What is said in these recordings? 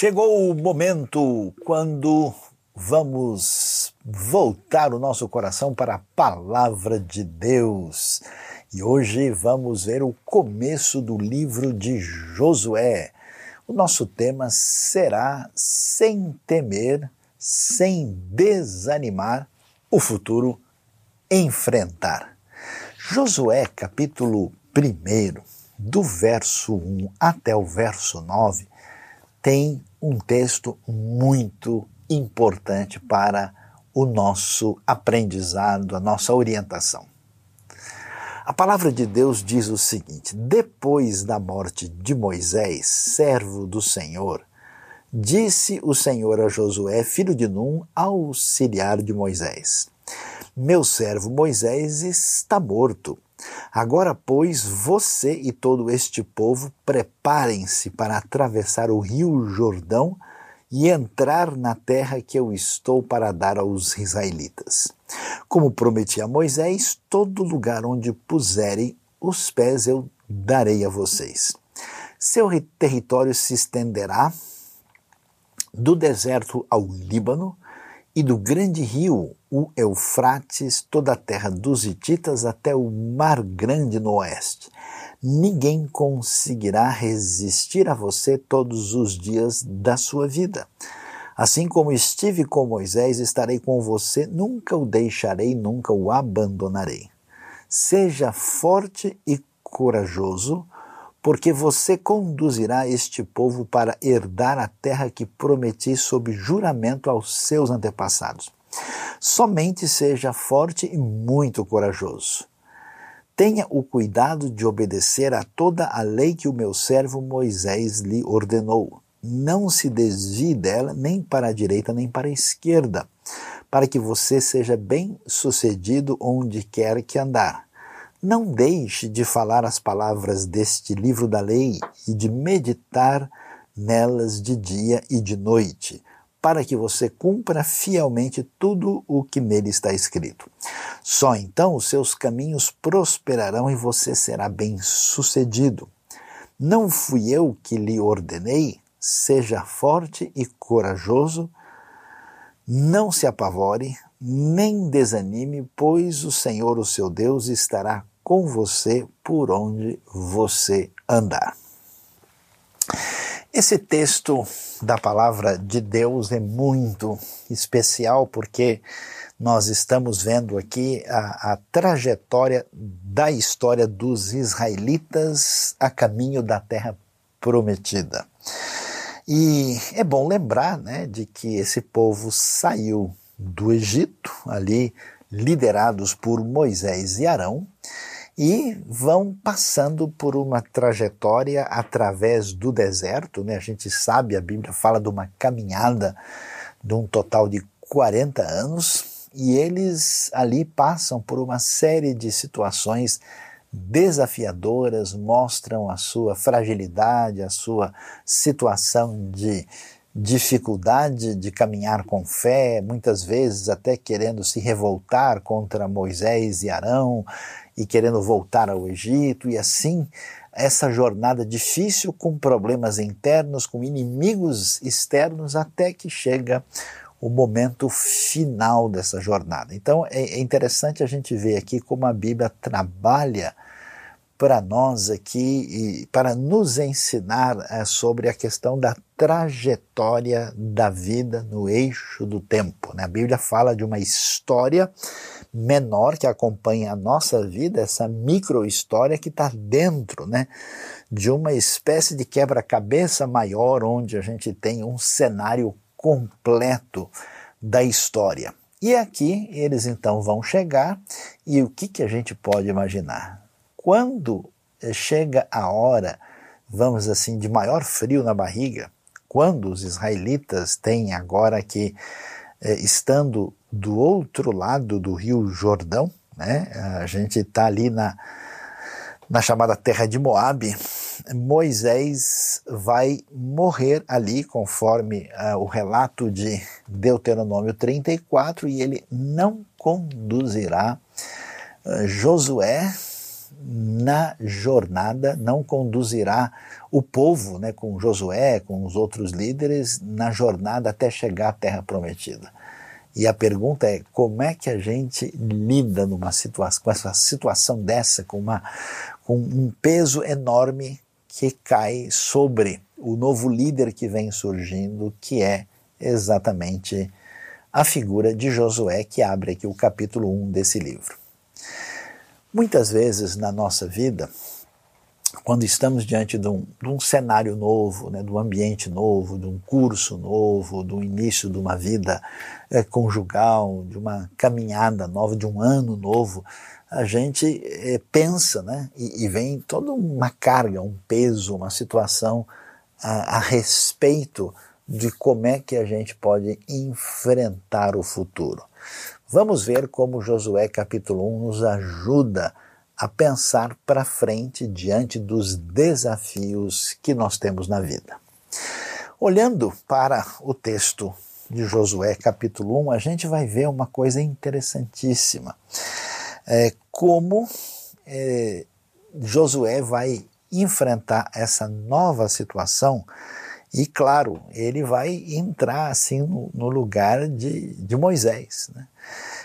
Chegou o momento quando vamos voltar o nosso coração para a palavra de Deus. E hoje vamos ver o começo do livro de Josué. O nosso tema será sem temer, sem desanimar, o futuro enfrentar. Josué, capítulo 1, do verso 1 até o verso 9, tem um texto muito importante para o nosso aprendizado, a nossa orientação. A palavra de Deus diz o seguinte: Depois da morte de Moisés, servo do Senhor, disse o Senhor a Josué, filho de Num, auxiliar de Moisés: Meu servo Moisés está morto Agora, pois, você e todo este povo preparem-se para atravessar o rio Jordão e entrar na terra que eu estou para dar aos israelitas. Como prometi a Moisés, todo lugar onde puserem os pés eu darei a vocês. Seu território se estenderá do deserto ao Líbano e do grande rio, o Eufrates, toda a terra dos Hititas até o Mar Grande no oeste. Ninguém conseguirá resistir a você todos os dias da sua vida. Assim como estive com Moisés, estarei com você, nunca o deixarei, nunca o abandonarei. Seja forte e corajoso, porque você conduzirá este povo para herdar a terra que prometi sob juramento aos seus antepassados. Somente seja forte e muito corajoso. Tenha o cuidado de obedecer a toda a lei que o meu servo Moisés lhe ordenou. Não se desvie dela nem para a direita nem para a esquerda, para que você seja bem sucedido onde quer que andar. Não deixe de falar as palavras deste livro da lei e de meditar nelas de dia e de noite, para que você cumpra fielmente tudo o que nele está escrito. Só então os seus caminhos prosperarão e você será bem-sucedido. Não fui eu que lhe ordenei? Seja forte e corajoso, não se apavore, nem desanime, pois o Senhor, o seu Deus, estará com você por onde você andar. Esse texto da palavra de Deus é muito especial porque nós estamos vendo aqui a, a, trajetória da história dos israelitas a caminho da terra prometida. E é bom lembrar né, de que esse povo saiu do Egito, ali liderados por Moisés e Arão, e vão passando por uma trajetória através do deserto. Né? A gente sabe, a Bíblia fala de uma caminhada de um total de 40 anos, e eles ali passam por uma série de situações desafiadoras, mostram a sua fragilidade, a sua situação de dificuldade de caminhar com fé, muitas vezes até querendo se revoltar contra Moisés e Arão e querendo voltar ao Egito, e assim essa jornada difícil com problemas internos, com inimigos externos, até que chega o momento final dessa jornada. Então é, é interessante a gente ver aqui como a Bíblia trabalha para nós aqui para nos ensinar é, sobre a questão da trajetória da vida no eixo do tempo. Né? A Bíblia fala de uma história menor que acompanha a nossa vida, essa micro-história que está dentro né, de uma espécie de quebra-cabeça maior, onde a gente tem um cenário completo da história. E aqui eles então vão chegar, e o que, que a gente pode imaginar? Quando chega a hora, vamos assim, de maior frio na barriga, quando os israelitas têm agora que, eh, estando do outro lado do rio Jordão, né, a gente está ali na, na chamada terra de Moabe, Moisés vai morrer ali, conforme uh, o relato de Deuteronômio 34, e ele não conduzirá uh, Josué na jornada, não conduzirá o povo, né, com Josué, com os outros líderes, na jornada até chegar à terra prometida. E a pergunta é como é que a gente lida numa situação, com essa situação dessa, com, uma, com um peso enorme que cai sobre o novo líder que vem surgindo, que é exatamente a figura de Josué, que abre aqui o capítulo 1 desse livro. Muitas vezes na nossa vida, quando estamos diante de um, de um cenário novo, né, de um ambiente novo, de um curso novo, do início de uma vida é, conjugal, de uma caminhada nova, de um ano novo, a gente é, pensa né, e, e, vem toda uma carga, um peso, uma situação a, a respeito de como é que a gente pode enfrentar o futuro. Vamos ver como Josué capítulo 1 nos ajuda a pensar para frente diante dos desafios que nós temos na vida. Olhando para o texto de Josué capítulo 1, a gente vai ver uma coisa interessantíssima. É, como é, Josué vai enfrentar essa nova situação e claro, ele vai entrar assim no, no lugar de, de Moisés. Né?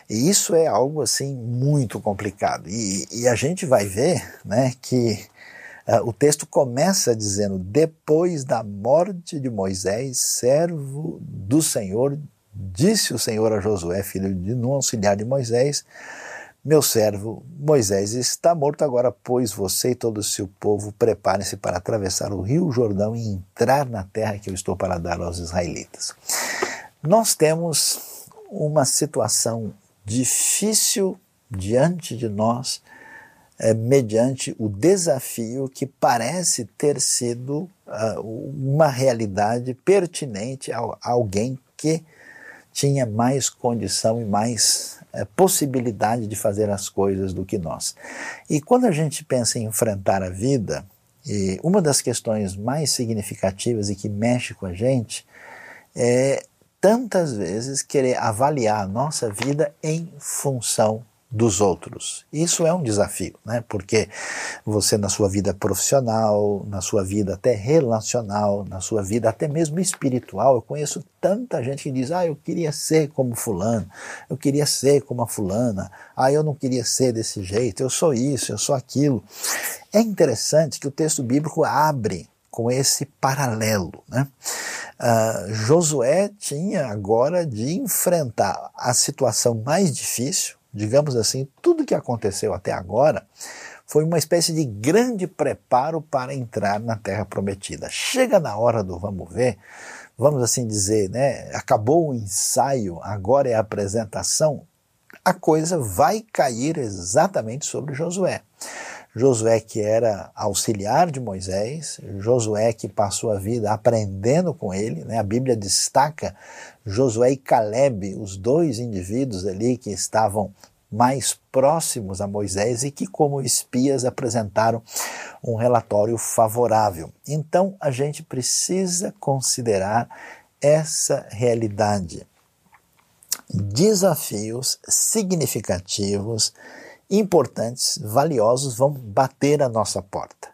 E isso é algo assim muito complicado. E, e a gente vai ver né, que uh, o texto começa dizendo: depois da morte de Moisés, servo do Senhor, disse o Senhor a Josué, filho de Nun, auxiliar de Moisés, meu servo Moisés está morto agora, pois você e todo o seu povo preparem-se para atravessar o rio Jordão e entrar na terra que eu estou para dar aos israelitas. Nós temos uma situação difícil diante de nós, é, mediante o desafio que parece ter sido uh, uma realidade pertinente a, a alguém que tinha mais condição e mais é, possibilidade de fazer as coisas do que nós. E quando a gente pensa em enfrentar a vida, e uma das questões mais significativas e que mexe com a gente é tantas vezes querer avaliar a nossa vida em função dos outros. Isso é um desafio, né? Porque você na sua vida profissional, na sua vida até relacional, na sua vida até mesmo espiritual, eu conheço tanta gente que diz: "Ah, eu queria ser como fulano, eu queria ser como a fulana, ah, eu não queria ser desse jeito, eu sou isso, eu sou aquilo". É interessante que o texto bíblico abre com esse paralelo, né? Uh, Josué tinha agora de enfrentar a situação mais difícil, digamos assim, tudo que aconteceu até agora foi uma espécie de grande preparo para entrar na terra prometida. Chega na hora do vamos ver, vamos assim dizer, né? Acabou o ensaio, agora é a apresentação. A coisa vai cair exatamente sobre Josué. Josué que era auxiliar de Moisés, Josué que passou a vida aprendendo com ele, né? a Bíblia destaca Josué e Caleb, os dois indivíduos ali que estavam mais próximos a Moisés e que, como espias, apresentaram um relatório favorável. Então, a gente precisa considerar essa realidade. Desafios significativos importantes, valiosos, vão bater a nossa porta.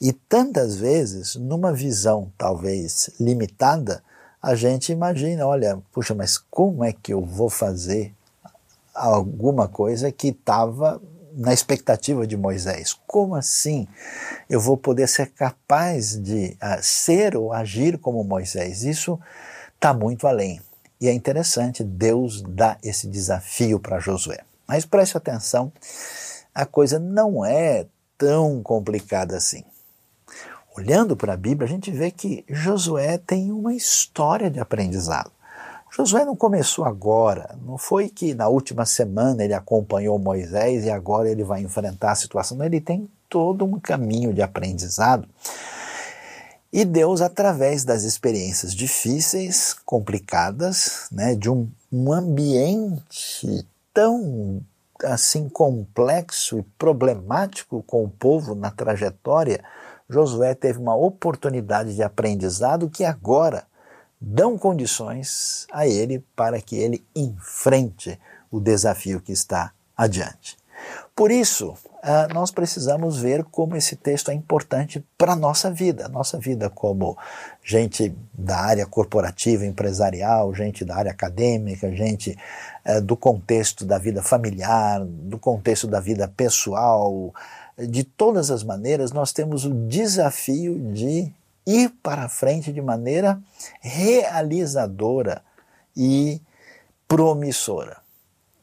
E tantas vezes, numa visão talvez limitada, a gente imagina, olha, puxa, mas como é que eu vou fazer alguma coisa que estava na expectativa de Moisés? Como assim eu vou poder ser capaz de uh, ser ou agir como Moisés? Isso está muito além. E é interessante, Deus dá esse desafio para Josué. Mas preste atenção, a coisa não é tão complicada assim. Olhando para a Bíblia, a gente vê que Josué tem uma história de aprendizado. Josué não começou agora, não foi que na última semana ele acompanhou Moisés e agora ele vai enfrentar a situação. Ele tem todo um caminho de aprendizado. E Deus, através das experiências difíceis, complicadas, né, de um, um ambiente tão assim complexo e problemático com o povo na trajetória, Josué teve uma oportunidade de aprendizado que agora dão condições a ele para que ele enfrente o desafio que está adiante. Por isso, uh, nós precisamos ver como esse texto é importante para a nossa vida, nossa vida como gente da área corporativa, empresarial, gente da área acadêmica, gente uh, do contexto da vida familiar, do contexto da vida pessoal. De todas as maneiras, nós temos o desafio de ir para frente de maneira realizadora e promissora.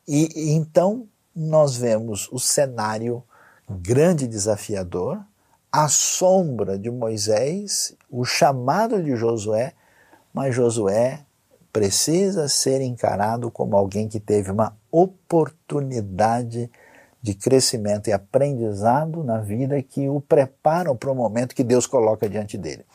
E, e então nós vemos o cenário grande desafiador, a sombra de Moisés, o chamado de Josué, mas Josué precisa ser encarado como alguém que teve uma oportunidade de crescimento e aprendizado na vida que o preparam para o momento que Deus coloca diante dele.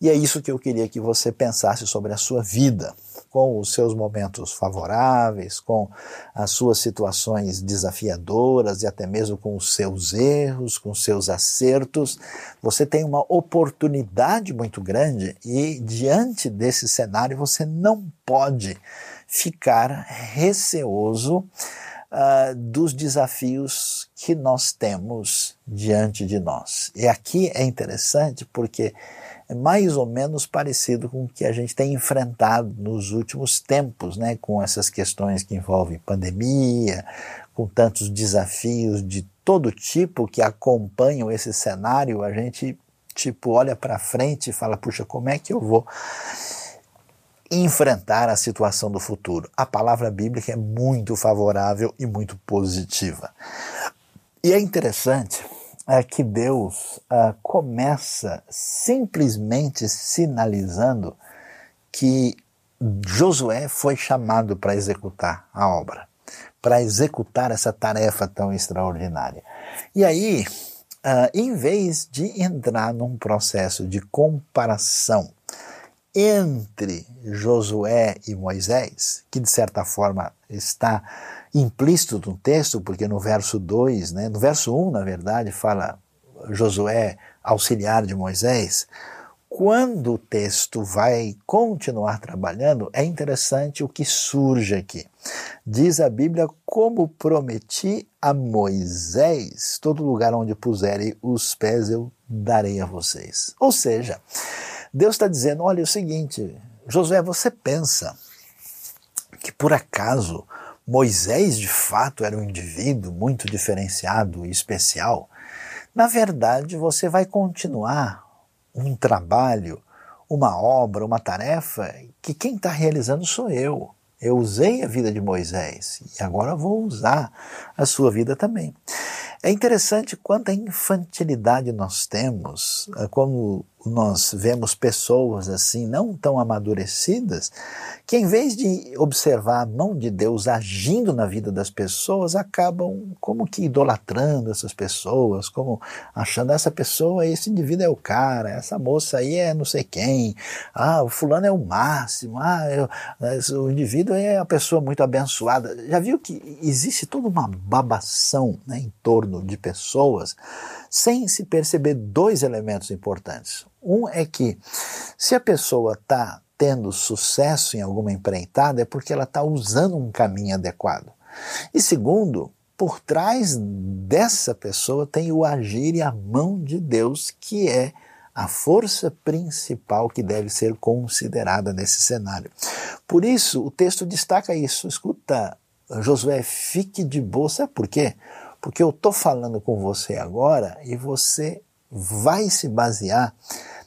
E é isso que eu queria que você pensasse sobre a sua vida, com os seus momentos favoráveis, com as suas situações desafiadoras e até mesmo com os seus erros, com os seus acertos. Você tem uma oportunidade muito grande e diante desse cenário você não pode ficar receoso uh, dos desafios que nós temos diante de nós. E aqui é interessante porque é mais ou menos parecido com o que a gente tem enfrentado nos últimos tempos, né, com essas questões que envolvem pandemia, com tantos desafios de todo tipo que acompanham esse cenário, a gente tipo olha para frente e fala, puxa, como é que eu vou enfrentar a situação do futuro? A palavra bíblica é muito favorável e muito positiva. E é interessante é que Deus uh, começa simplesmente sinalizando que Josué foi chamado para executar a obra, para executar essa tarefa tão extraordinária. E aí, uh, em vez de entrar num processo de comparação entre Josué e Moisés, que de certa forma está implícito no texto, porque no verso 2, né, no verso 1, na verdade, fala Josué, auxiliar de Moisés. Quando o texto vai continuar trabalhando, é interessante o que surge aqui. Diz a Bíblia: Como prometi a Moisés, todo lugar onde puserem os pés eu darei a vocês. Ou seja, Deus está dizendo: olha é o seguinte, Josué, você pensa que por acaso Moisés de fato era um indivíduo muito diferenciado e especial, na verdade você vai continuar um trabalho, uma obra, uma tarefa que quem está realizando sou eu. Eu usei a vida de Moisés e agora vou usar a sua vida também. É interessante quanta infantilidade nós temos, eh, como nós vemos pessoas assim, não tão amadurecidas, que em vez de observar a mão de Deus agindo na vida das pessoas, acabam como que idolatrando essas pessoas, como achando essa pessoa, esse indivíduo é o cara, essa moça aí é não sei quem, ah, o fulano é o máximo, ah, eu, o indivíduo é a pessoa muito abençoada. Já viu que existe toda uma babação né, em torno de pessoas sem se perceber dois elementos importantes. Um é que se a pessoa está tendo sucesso em alguma empreitada é porque ela está usando um caminho adequado. E segundo, por trás dessa pessoa tem o agir e a mão de Deus, que é a força principal que deve ser considerada nesse cenário. Por isso, o texto destaca isso. Escuta, Josué, fique de boa. Sabe por quê? Porque eu estou falando com você agora e você vai se basear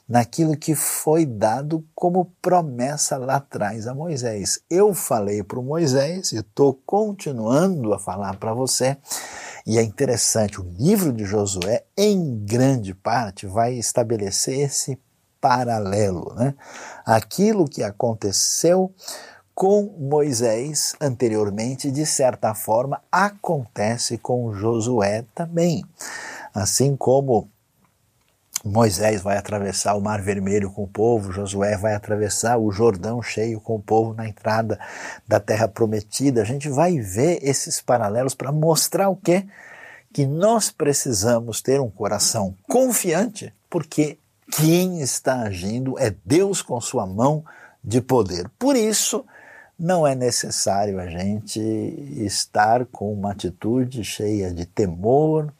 naquilo que foi dado como promessa lá atrás a Moisés. Eu falei para o Moisés e estou continuando a falar para você. E é interessante, o livro de Josué, em grande parte, vai estabelecer esse paralelo. Né? Aquilo que aconteceu com Moisés anteriormente, de certa forma, acontece com Josué também. Assim como Moisés vai atravessar o Mar Vermelho com o povo, Josué vai atravessar o Jordão cheio com o povo na entrada da terra prometida. A gente vai ver esses paralelos para mostrar o quê? Que nós precisamos ter um coração confiante, porque quem está agindo é Deus com sua mão de poder. Por isso, não é necessário a gente estar com uma atitude cheia de temor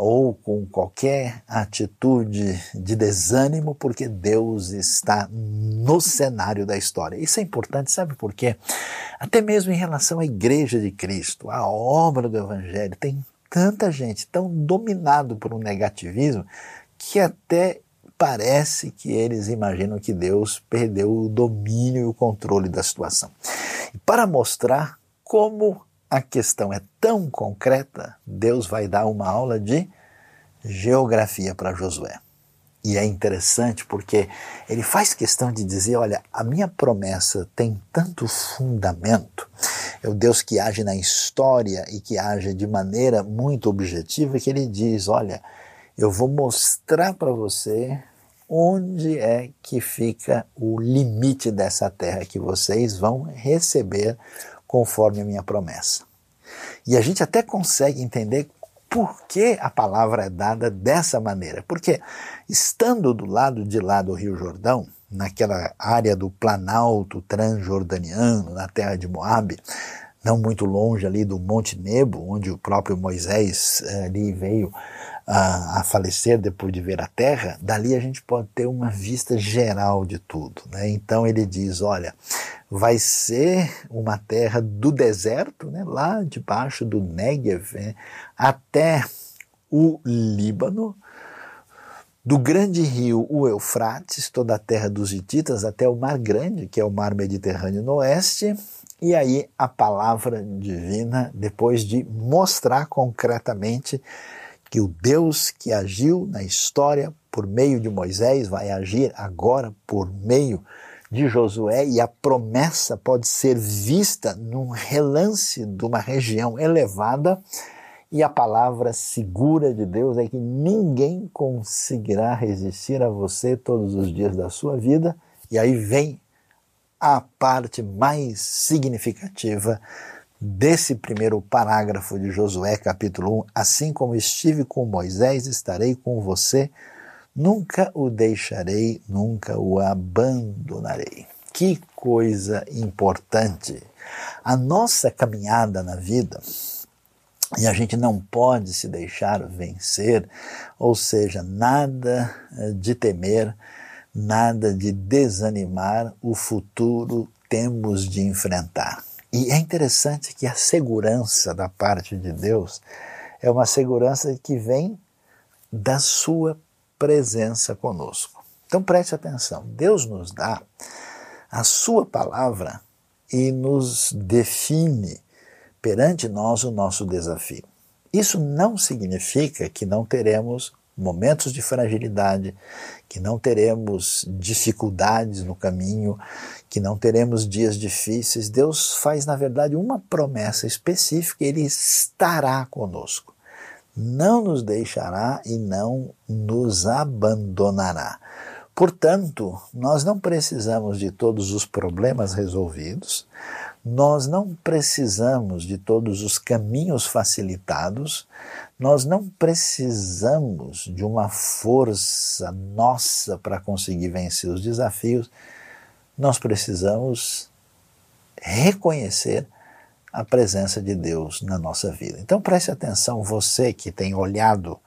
ou com qualquer atitude de desânimo, porque Deus está no cenário da história. Isso é importante, sabe por quê? Até mesmo em relação à Igreja de Cristo, a obra do Evangelho, tem tanta gente tão dominado por um negativismo que até parece que eles imaginam que Deus perdeu o domínio e o controle da situação. E para mostrar como a questão é tão concreta, Deus vai dar uma aula de geografia para Josué. E é interessante porque ele faz questão de dizer: olha, a minha promessa tem tanto fundamento, é o Deus que age na história e que age de maneira muito objetiva, que ele diz: olha, eu vou mostrar para você onde é que fica o limite dessa terra que vocês vão receber conforme a minha promessa. E a gente até consegue entender por que a palavra é dada dessa maneira. Porque estando do lado de lá do Rio Jordão, naquela área do Planalto Transjordaniano, na terra de Moabe, não muito longe ali do Monte Nebo, onde o próprio Moisés eh, ali veio a, a, falecer depois de ver a terra, dali a gente pode ter uma vista geral de tudo. Né? Então ele diz: olha, vai ser uma terra do deserto, né? lá debaixo do Negev, até o Líbano, do grande rio, o Eufrates, toda a terra dos Hititas, até o Mar Grande, que é o Mar Mediterrâneo no oeste. E aí a palavra divina, depois de mostrar concretamente que o Deus que agiu na história por meio de Moisés vai agir agora por meio de Josué e a promessa pode ser vista num relance de uma região elevada e a palavra segura de Deus é que ninguém conseguirá resistir a você todos os dias da sua vida. E aí vem a parte mais significativa desse primeiro parágrafo de Josué, capítulo 1, assim como estive com Moisés, estarei com você, nunca o deixarei, nunca o abandonarei. Que coisa importante! A nossa caminhada na vida, e a gente não pode se deixar vencer, ou seja, nada eh, de temer, nada de desanimar, o futuro temos de enfrentar. E é interessante que a segurança da parte de Deus é uma segurança que vem da sua presença conosco. Então preste atenção: Deus nos dá a sua palavra e nos define perante nós o nosso desafio. Isso não significa que não teremos momentos de fragilidade, que não teremos dificuldades no caminho, que não teremos dias difíceis. Deus faz, na verdade, uma promessa específica: Ele estará conosco. Não nos deixará e não nos abandonará. Portanto, nós não precisamos de todos os problemas resolvidos, nós não precisamos de todos os caminhos facilitados, nós não precisamos de uma força nossa para conseguir vencer os desafios, nós precisamos reconhecer a presença de Deus na nossa vida. Então preste atenção, você que tem olhado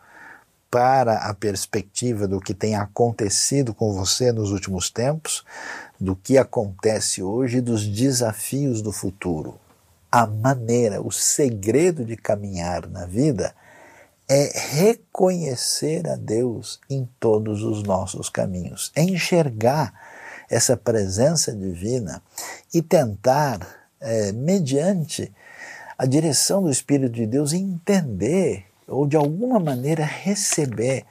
para a perspectiva do que tem acontecido com você nos últimos tempos, do que acontece hoje e dos desafios do futuro. A maneira, o segredo de caminhar na vida é reconhecer a Deus em todos os nossos caminhos, é enxergar essa presença divina e tentar, é, mediante a direção do Espírito de Deus, entender ou de alguma maneira receber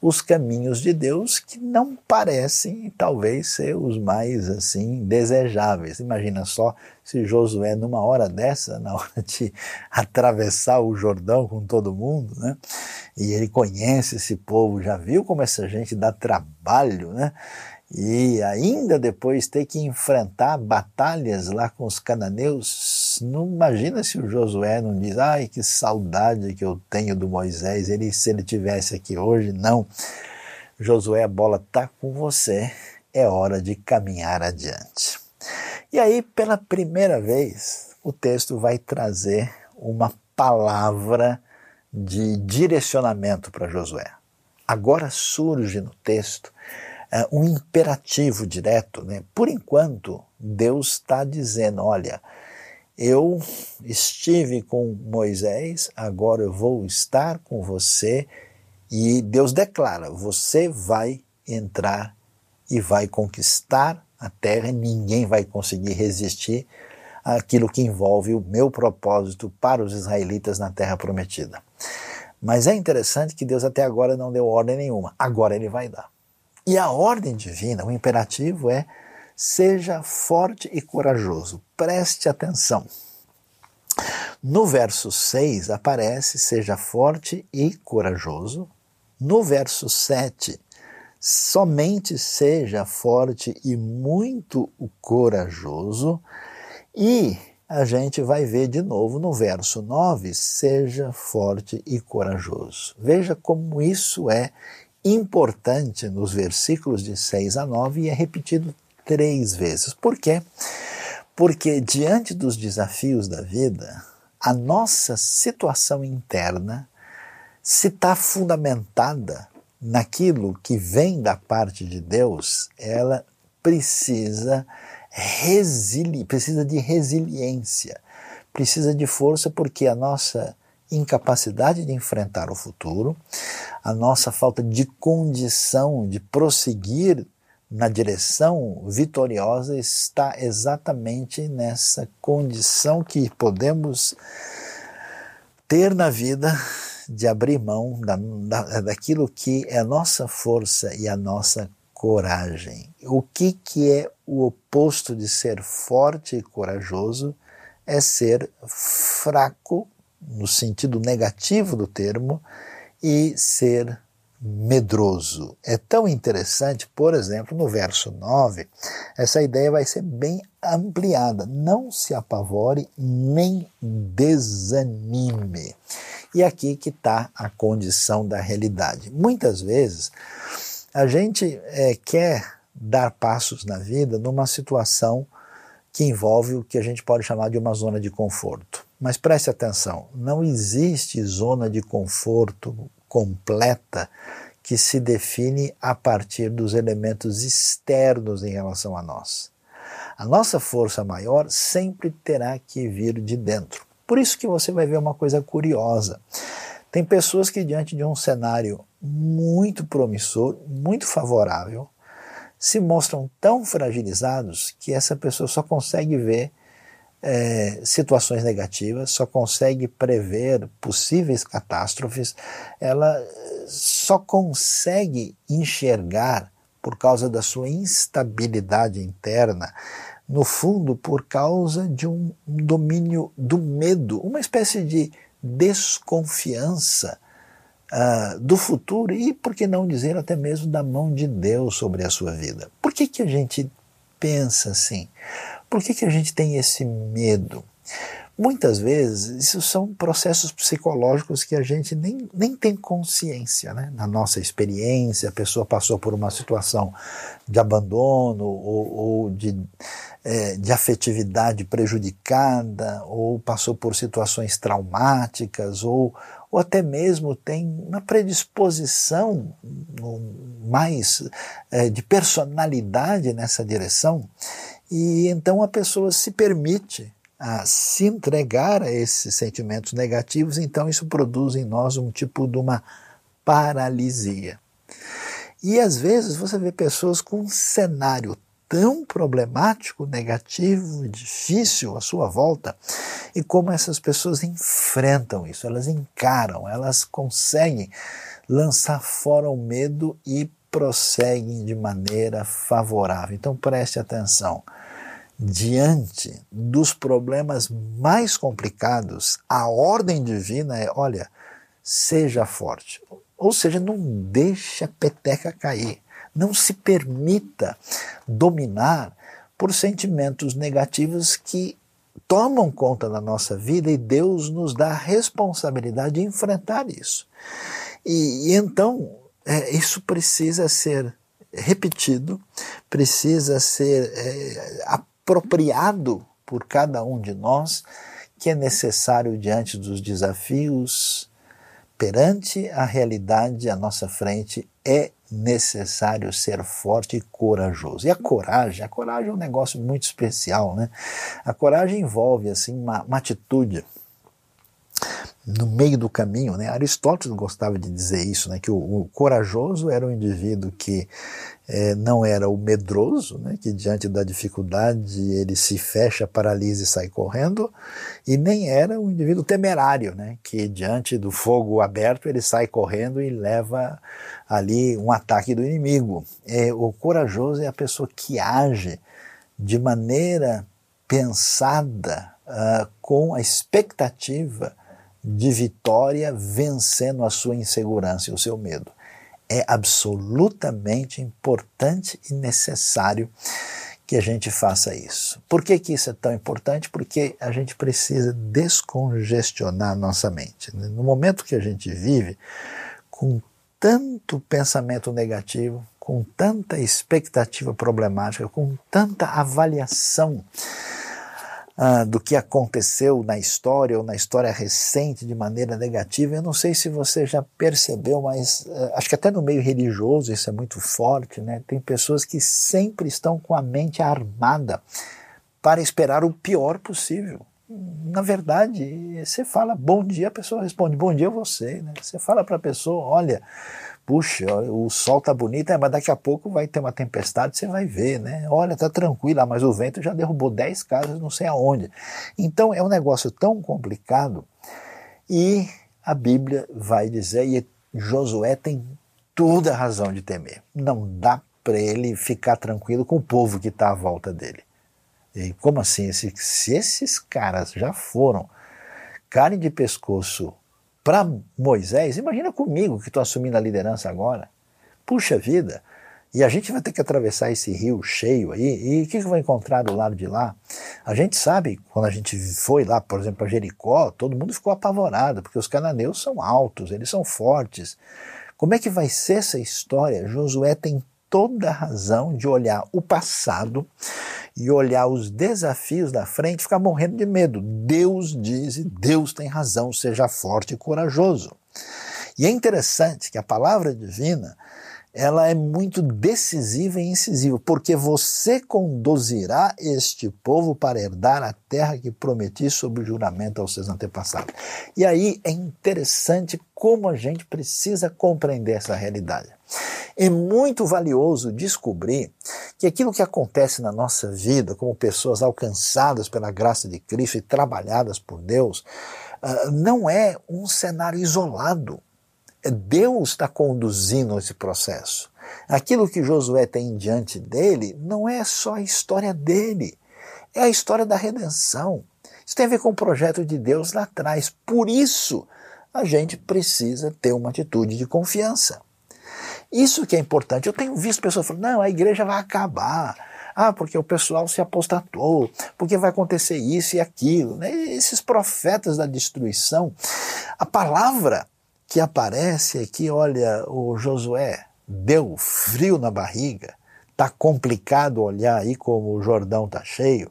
os caminhos de Deus que não parecem talvez ser os mais assim desejáveis. Imagina só se Josué numa hora dessa, na hora de atravessar o Jordão com todo mundo, né? E ele conhece esse povo, já viu como essa gente dá trabalho, né? E ainda depois ter que enfrentar batalhas lá com os cananeus, não imagina se o Josué não diz, ai que saudade que eu tenho do Moisés, ele se ele tivesse aqui hoje, não. Josué, a bola está com você, é hora de caminhar adiante. E aí, pela primeira vez, o texto vai trazer uma palavra de direcionamento para Josué. Agora surge no texto é, um imperativo direto. Né? Por enquanto, Deus está dizendo: olha, eu estive com Moisés, agora eu vou estar com você. E Deus declara: você vai entrar e vai conquistar a terra, ninguém vai conseguir resistir àquilo que envolve o meu propósito para os israelitas na terra prometida. Mas é interessante que Deus até agora não deu ordem nenhuma, agora ele vai dar. E a ordem divina, o imperativo é: seja forte e corajoso. Preste atenção. No verso 6 aparece: seja forte e corajoso. No verso 7, somente seja forte e muito corajoso. E a gente vai ver de novo no verso 9: seja forte e corajoso. Veja como isso é importante nos versículos de 6 a 9 e é repetido três vezes. Por quê? Porque diante dos desafios da vida, a nossa situação interna, se está fundamentada naquilo que vem da parte de Deus, ela precisa resili precisa de resiliência, precisa de força porque a nossa incapacidade de enfrentar o futuro, a nossa falta de condição de prosseguir na direção vitoriosa está exatamente nessa condição que podemos ter na vida de abrir mão da, da, daquilo que é a nossa força e a nossa coragem. O que, que é o oposto de ser forte e corajoso? É ser fraco, no sentido negativo do termo, e ser medroso. É tão interessante, por exemplo, no verso 9, essa ideia vai ser bem ampliada. Não se apavore nem desanime. E aqui que está a condição da realidade. Muitas vezes a gente é, quer dar passos na vida numa situação que envolve o que a gente pode chamar de uma zona de conforto. Mas preste atenção, não existe zona de conforto completa que se define a partir dos elementos externos em relação a nós. A nossa força maior sempre terá que vir de dentro. Por isso que você vai ver uma coisa curiosa. Tem pessoas que diante de um cenário muito promissor, muito favorável, se mostram tão fragilizados que essa pessoa só consegue ver é, situações negativas, só consegue prever possíveis catástrofes, ela só consegue enxergar por causa da sua instabilidade interna, no fundo, por causa de um domínio do medo, uma espécie de desconfiança uh, do futuro e, por que não dizer, até mesmo da mão de Deus sobre a sua vida. Por que, que a gente pensa assim? Por que, que a gente tem esse medo? Muitas vezes, isso são processos psicológicos que a gente nem, nem tem consciência. Né? Na nossa experiência, a pessoa passou por uma situação de abandono ou, ou de, é, de afetividade prejudicada, ou passou por situações traumáticas, ou, ou até mesmo tem uma predisposição mais é, de personalidade nessa direção. E então a pessoa se permite a se entregar a esses sentimentos negativos, então isso produz em nós um tipo de uma paralisia. E às vezes você vê pessoas com um cenário tão problemático, negativo, difícil à sua volta, e como essas pessoas enfrentam isso, elas encaram, elas conseguem lançar fora o medo e prosseguem de maneira favorável. Então preste atenção diante dos problemas mais complicados, a ordem divina é: olha, seja forte. Ou seja, não deixe a peteca cair. Não se permita dominar por sentimentos negativos que tomam conta da nossa vida e Deus nos dá a responsabilidade de enfrentar isso. E, e então, é, isso precisa ser repetido, precisa ser é, apropriado por cada um de nós que é necessário diante dos desafios, perante a realidade à nossa frente, é necessário ser forte e corajoso. E a coragem, a coragem é um negócio muito especial, né? A coragem envolve assim uma, uma atitude no meio do caminho, né? Aristóteles gostava de dizer isso, né? Que o, o corajoso era o indivíduo que é, não era o medroso, né? Que diante da dificuldade ele se fecha, paralisa e sai correndo, e nem era o indivíduo temerário, né? Que diante do fogo aberto ele sai correndo e leva ali um ataque do inimigo. É, o corajoso é a pessoa que age de maneira pensada, uh, com a expectativa de vitória vencendo a sua insegurança e o seu medo. É absolutamente importante e necessário que a gente faça isso. Por que, que isso é tão importante? Porque a gente precisa descongestionar nossa mente. No momento que a gente vive com tanto pensamento negativo, com tanta expectativa problemática, com tanta avaliação ah, do que aconteceu na história ou na história recente de maneira negativa. Eu não sei se você já percebeu, mas uh, acho que até no meio religioso isso é muito forte, né? Tem pessoas que sempre estão com a mente armada para esperar o pior possível. Na verdade, você fala bom dia, a pessoa responde bom dia você. Né? Você fala para a pessoa, olha, puxa, o sol tá bonito, é, mas daqui a pouco vai ter uma tempestade, você vai ver, né? Olha, tá tranquilo, mas o vento já derrubou 10 casas, não sei aonde. Então é um negócio tão complicado e a Bíblia vai dizer, e Josué tem toda a razão de temer. Não dá para ele ficar tranquilo com o povo que está à volta dele. E como assim? Se, se esses caras já foram carne de pescoço para Moisés, imagina comigo que estou assumindo a liderança agora. Puxa vida, e a gente vai ter que atravessar esse rio cheio aí, e o que, que vai encontrar do lado de lá? A gente sabe, quando a gente foi lá, por exemplo, para Jericó, todo mundo ficou apavorado, porque os cananeus são altos, eles são fortes. Como é que vai ser essa história? Josué tem toda a razão de olhar o passado e olhar os desafios da frente, ficar morrendo de medo. Deus diz e Deus tem razão, seja forte e corajoso. E é interessante que a palavra divina ela é muito decisiva e incisiva, porque você conduzirá este povo para herdar a terra que prometi sob juramento aos seus antepassados. E aí é interessante como a gente precisa compreender essa realidade. É muito valioso descobrir que aquilo que acontece na nossa vida, como pessoas alcançadas pela graça de Cristo e trabalhadas por Deus, ah, não é um cenário isolado. É Deus está conduzindo esse processo. Aquilo que Josué tem diante dele não é só a história dele, é a história da redenção. Isso tem a ver com o projeto de Deus lá atrás. Por isso, a gente precisa ter uma atitude de confiança. Isso que é importante. Eu tenho visto pessoas falando, não, a igreja vai acabar. Ah, porque o pessoal se apostatou, porque vai acontecer isso e aquilo. Né? Esses profetas da destruição. A palavra que aparece aqui, olha, o Josué deu frio na barriga, tá complicado olhar aí como o Jordão tá cheio.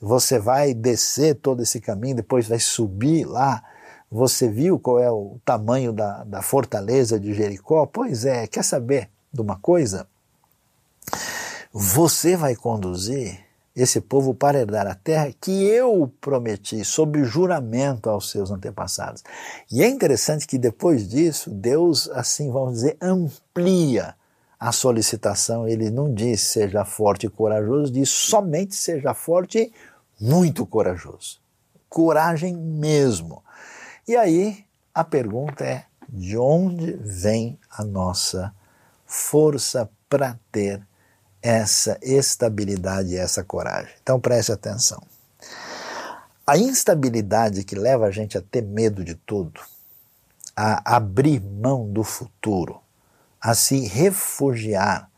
Você vai descer todo esse caminho, depois vai subir lá você viu qual é o tamanho da, da fortaleza de Jericó? Pois é, quer saber de uma coisa? Você vai conduzir esse povo para herdar a terra que eu prometi sob juramento aos seus antepassados. E é interessante que depois disso, Deus, assim vamos dizer, amplia a solicitação. Ele não diz seja forte e corajoso, diz somente seja forte e muito corajoso. Coragem mesmo. E aí a pergunta é: de onde vem a nossa força para ter essa estabilidade e essa coragem? Então preste atenção. A instabilidade que leva a gente a ter medo de tudo, a abrir mão do futuro, a se refugiar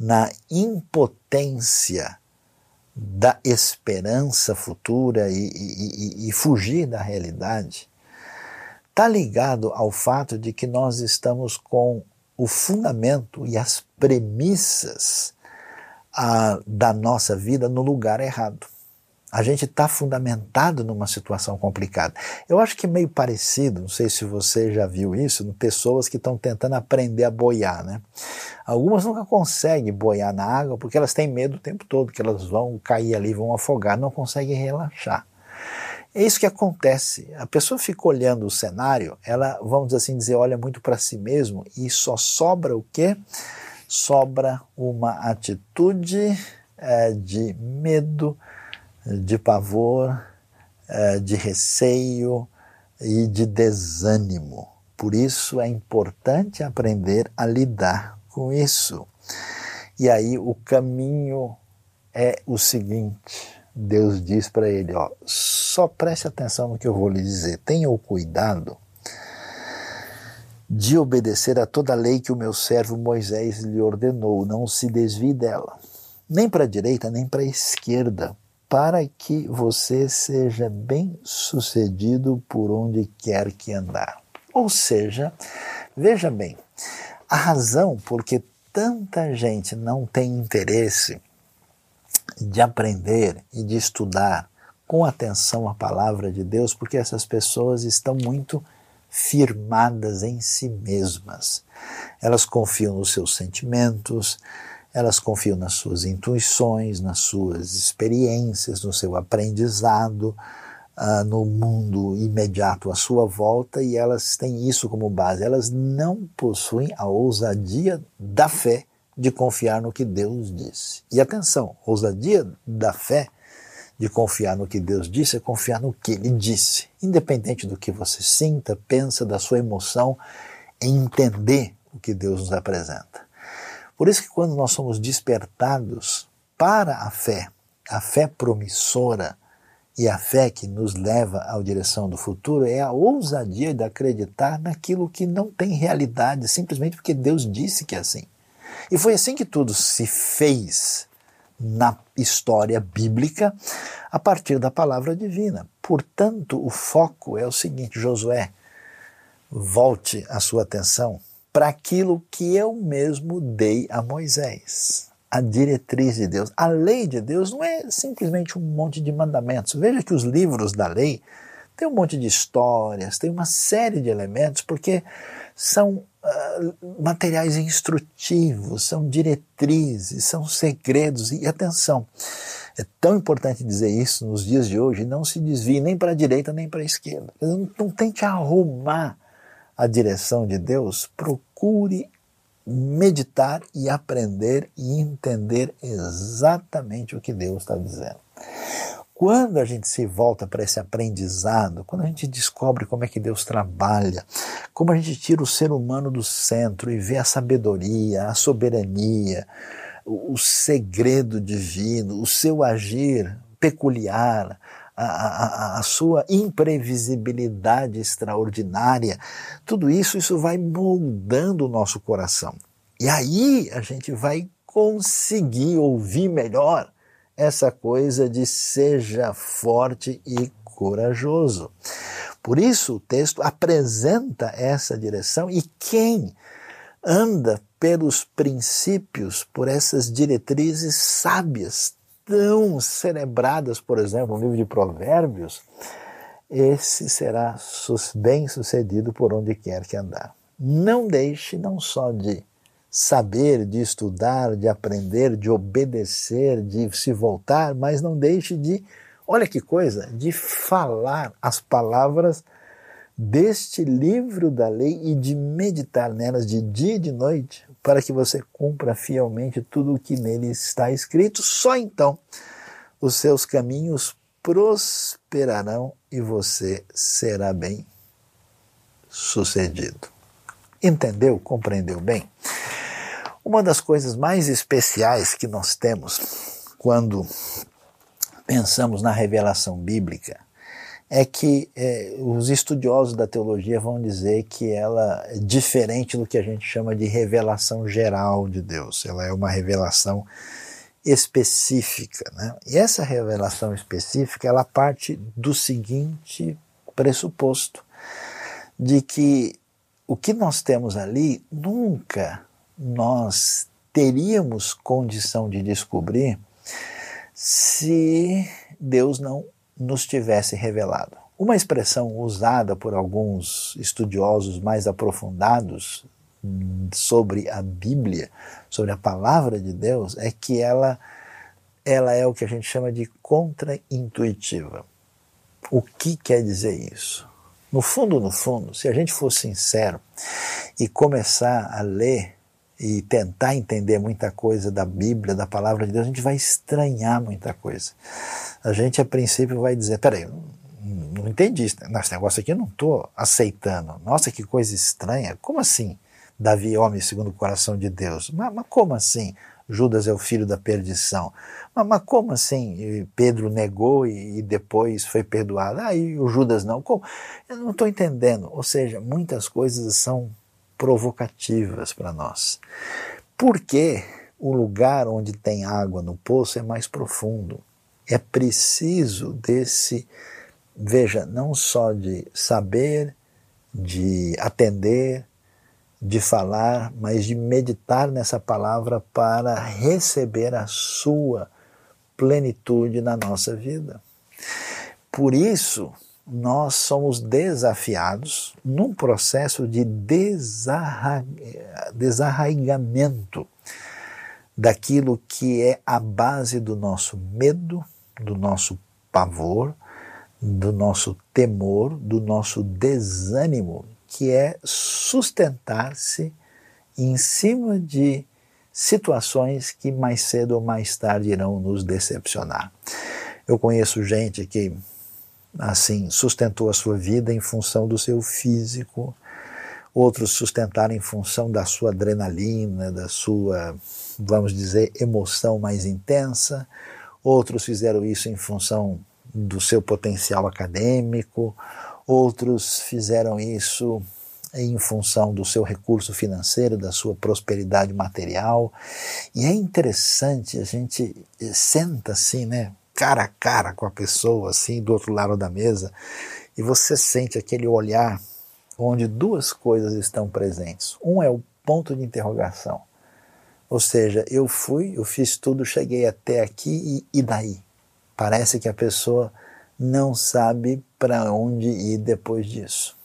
na impotência da esperança futura e, e, e, fugir da realidade, está ligado ao fato de que nós estamos com o fundamento e as premissas a, da nossa vida no lugar errado. A gente está fundamentado numa situação complicada. Eu acho que meio parecido, não sei se você já viu isso, pessoas que estão tentando aprender a boiar, né? Algumas nunca conseguem boiar na água porque elas têm medo o tempo todo, que elas vão cair ali, vão afogar, não conseguem relaxar. É isso que acontece. A pessoa fica olhando o cenário, ela, vamos assim dizer, olha muito para si mesmo e só sobra o quê? Sobra uma atitude é, de medo, de pavor, é, de receio e de desânimo. Por isso é importante aprender a lidar com isso. E aí o caminho é o seguinte: Deus diz para ele, ó, só preste atenção no que eu vou lhe dizer. Tenha o cuidado de obedecer a toda a lei que o meu servo Moisés lhe ordenou. Não se desvie dela, nem para a direita, nem para a esquerda, para que você seja bem sucedido por onde quer que andar. Ou seja, veja bem, a razão por que tanta gente não tem interesse de aprender e de estudar com atenção a palavra de Deus, porque essas pessoas estão muito firmadas em si mesmas. Elas confiam nos seus sentimentos, elas confiam nas suas intuições, nas suas experiências, no seu aprendizado, uh, no mundo imediato à sua volta e elas têm isso como base. Elas não possuem a ousadia da fé de confiar no que Deus disse. E atenção, ousadia da fé de confiar no que Deus disse é confiar no que Ele disse, independente do que você sinta, pensa, da sua emoção, em entender o que Deus nos apresenta. Por isso que quando nós somos despertados para a fé, a fé promissora e a fé que nos leva à direção do futuro é a ousadia de acreditar naquilo que não tem realidade, simplesmente porque Deus disse que é assim. E foi assim que tudo se fez na história bíblica a partir da palavra divina. Portanto, o foco é o seguinte: Josué, volte a sua atenção para aquilo que eu mesmo dei a Moisés. A diretriz de Deus. A lei de Deus não é simplesmente um monte de mandamentos. Veja que os livros da lei têm um monte de histórias, tem uma série de elementos, porque são uh, materiais instrutivos, são diretrizes, são segredos. E atenção, é tão importante dizer isso nos dias de hoje, não se desvie nem para a direita nem para a esquerda. Não, não tente arrumar a direção de Deus, procure meditar e aprender e entender exatamente o que Deus está dizendo. Quando a gente se volta para esse aprendizado, quando a gente descobre como é que Deus trabalha, como a gente tira o ser humano do centro e vê a sabedoria, a soberania, o segredo divino, o seu agir peculiar, a, a, a, sua imprevisibilidade extraordinária, tudo isso, isso vai moldando o nosso coração. E aí a gente vai conseguir ouvir melhor essa coisa de seja forte e corajoso. Por isso o texto apresenta essa direção e quem anda pelos princípios, por essas diretrizes sábias, tão celebradas, por exemplo, no livro de Provérbios, esse será bem sucedido por onde quer que andar. Não deixe não só de saber, de estudar, de aprender, de obedecer, de se voltar, mas não deixe de, olha que coisa, de falar as palavras deste livro da lei e de meditar nelas de dia e de noite, para que você cumpra fielmente tudo o que nele está escrito. Só então os seus caminhos prosperarão e você será bem sucedido. Entendeu? Compreendeu bem? Uma das coisas mais especiais que nós temos quando pensamos na revelação bíblica é que é, os estudiosos da teologia vão dizer que ela é diferente do que a gente chama de revelação geral de Deus. Ela é uma revelação específica. Né? E essa revelação específica ela parte do seguinte pressuposto: de que o que nós temos ali nunca nós teríamos condição de descobrir se Deus não nos tivesse revelado. Uma expressão usada por alguns estudiosos mais aprofundados sobre a Bíblia, sobre a palavra de Deus, é que ela, ela é o que a gente chama de contra-intuitiva. O que quer dizer isso? No fundo, no fundo, se a gente for sincero e começar a ler e tentar entender muita coisa da Bíblia, da palavra de Deus, a gente vai estranhar muita coisa. A gente, a princípio, vai dizer: peraí, não entendi, esse negócio aqui eu não estou aceitando. Nossa, que coisa estranha. Como assim? Davi, homem segundo o coração de Deus. Mas, mas como assim? Judas é o filho da perdição. Mas, mas como assim? Pedro negou e, e, depois foi perdoado. Ah, e o Judas não. Como? Eu não estou entendendo. Ou seja, muitas coisas são provocativas para nós. Porque o lugar onde tem água no poço é mais profundo. É preciso desse, veja, não só de saber, de atender, de falar, mas de meditar nessa palavra para receber a sua plenitude na nossa vida. Por isso, nós somos desafiados num processo de desarra... desarraigamento daquilo que é a base do nosso medo, do nosso pavor, do nosso temor, do nosso desânimo, que é sustentar-se em cima de situações que mais cedo ou mais tarde irão nos decepcionar. Eu conheço gente que assim sustentou a sua vida em função do seu físico, outros sustentaram em função da sua adrenalina, da sua, vamos dizer, emoção mais intensa, outros fizeram isso em função do seu potencial acadêmico, outros fizeram isso em função do seu recurso financeiro, da sua prosperidade material. E é interessante, a gente senta assim, né, cara a cara com a pessoa, assim, do outro lado da mesa, e você sente aquele olhar onde duas coisas estão presentes. Um é o ponto de interrogação. Ou seja, eu fui, eu fiz tudo, cheguei até aqui e, e daí? Parece que a pessoa não sabe para onde ir depois disso.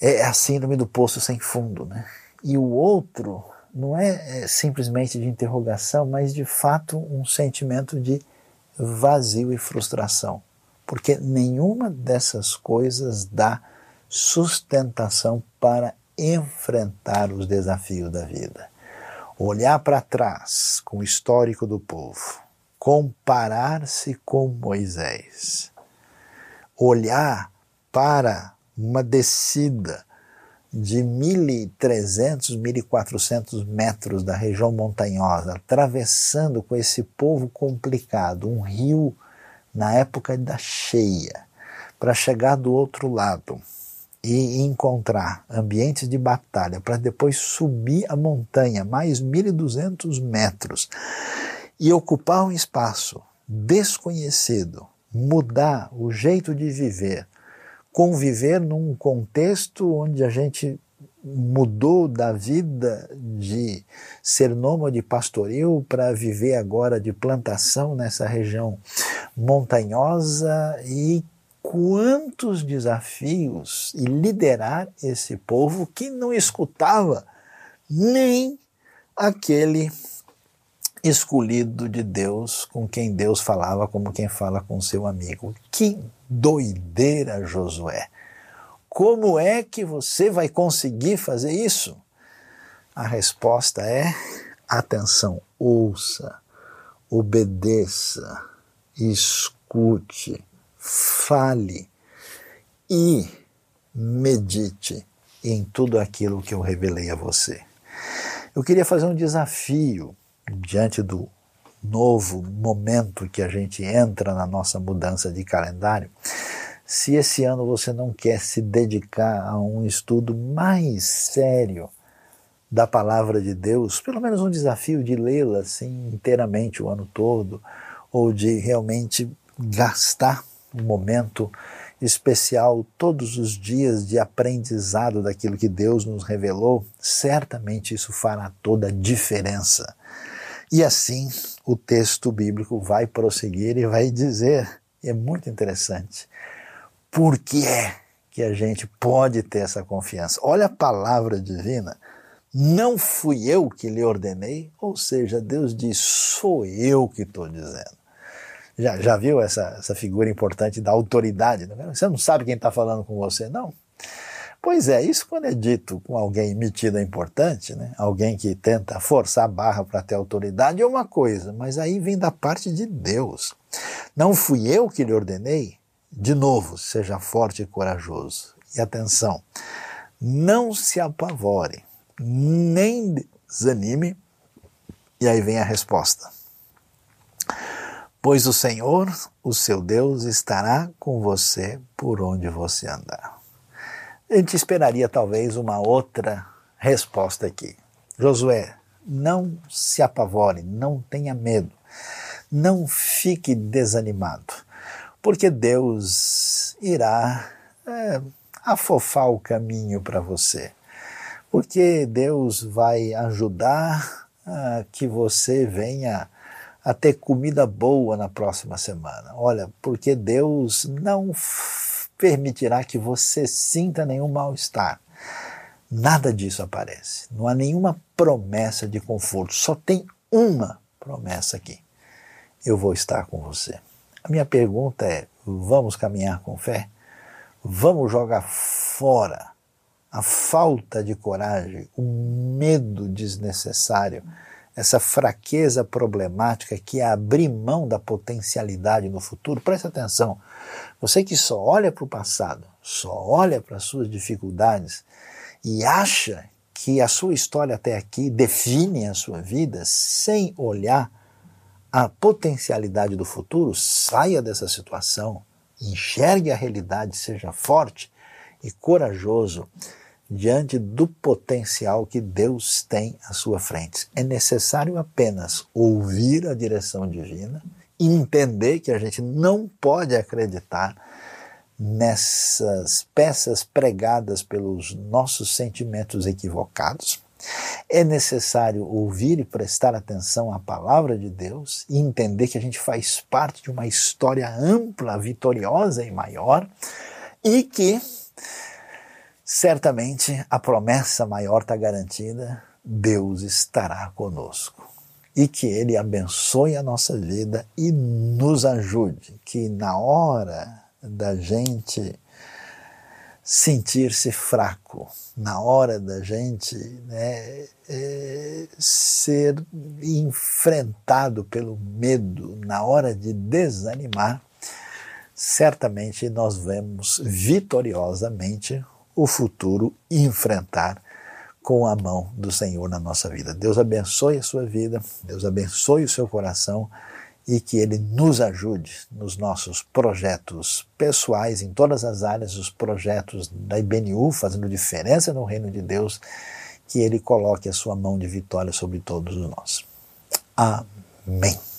É a síndrome do poço sem fundo, né? E o outro não é, é simplesmente de interrogação, mas de fato um sentimento de vazio e frustração, porque nenhuma dessas coisas dá sustentação para enfrentar os desafios da vida. Olhar para trás com o histórico do povo, comparar-se com Moisés, olhar para uma descida de 1.300, 1.400 metros da região montanhosa, atravessando com esse povo complicado um rio na época da cheia, para chegar do outro lado e encontrar ambientes de batalha, para depois subir a montanha, mais 1.200 metros, e ocupar um espaço desconhecido, mudar o jeito de viver, conviver num contexto onde a gente mudou da vida de ser nômade pastoril para viver agora de plantação nessa região montanhosa e quantos desafios e liderar esse povo que não escutava nem aquele escolhido de Deus, com quem Deus falava como quem fala com seu amigo. Que doideira, Josué! Como é que você vai conseguir fazer isso? A resposta é: atenção, ouça, obedeça, escute, fale e medite em tudo aquilo que eu revelei a você. Eu queria fazer um desafio diante do novo momento que a gente entra na nossa mudança de calendário, se esse ano você não quer se dedicar a um estudo mais sério da palavra de Deus, pelo menos um desafio de lê-la assim inteiramente o ano todo, ou de realmente gastar um momento especial todos os dias de aprendizado daquilo que Deus nos revelou, certamente isso fará toda a diferença. E assim o texto bíblico vai prosseguir e vai dizer, e é muito interessante, por que é que a gente pode ter essa confiança? Olha a palavra divina. Não fui eu que lhe ordenei, ou seja, Deus diz: sou eu que estou dizendo. Já, já viu essa, essa figura importante da autoridade? Você não sabe quem está falando com você, não? Pois é, isso quando é dito com alguém metido é importante, né? alguém que tenta forçar a barra para ter autoridade é uma coisa, mas aí vem da parte de Deus. Não fui eu que lhe ordenei? De novo, seja forte e corajoso. E atenção, não se apavore, nem desanime. E aí vem a resposta. Pois o Senhor, o seu Deus, estará com você por onde você andar. A gente esperaria talvez uma outra resposta aqui. Josué, não se apavore, não tenha medo, não fique desanimado, porque Deus irá é, afofar o caminho para você porque Deus vai ajudar a que você venha a ter comida boa na próxima semana. Olha, porque Deus não permitirá que você sinta nenhum mal-estar. Nada disso aparece. Não há nenhuma promessa de conforto. Só tem uma promessa aqui. Eu vou estar com você. A minha pergunta é: vamos caminhar com fé? Vamos jogar fora a falta de coragem, o medo desnecessário, essa fraqueza problemática que é abrir mão da potencialidade no futuro. Preste atenção, você que só olha para o passado, só olha para as suas dificuldades e acha que a sua história até aqui define a sua vida sem olhar a potencialidade do futuro, saia dessa situação, enxergue a realidade, seja forte e corajoso diante do potencial que Deus tem à sua frente. É necessário apenas ouvir a direção divina entender que a gente não pode acreditar nessas peças pregadas pelos nossos sentimentos equivocados. É necessário ouvir e prestar atenção à palavra de Deus e entender que a gente faz parte de uma história ampla, vitoriosa e maior e que certamente a promessa maior está garantida: Deus estará conosco. E que Ele abençoe a nossa vida e nos ajude, que na hora da gente sentir-se fraco, na hora da gente né, é, ser enfrentado pelo medo, na hora de desanimar, certamente nós vemos vitoriosamente o futuro enfrentar com a mão do Senhor na nossa vida. Deus abençoe a sua vida, Deus abençoe o seu coração e que Ele nos ajude nos nossos projetos pessoais, em todas as áreas, os projetos da IBNU, fazendo diferença no reino de Deus, que Ele coloque a sua mão de vitória sobre todos nós. Amém.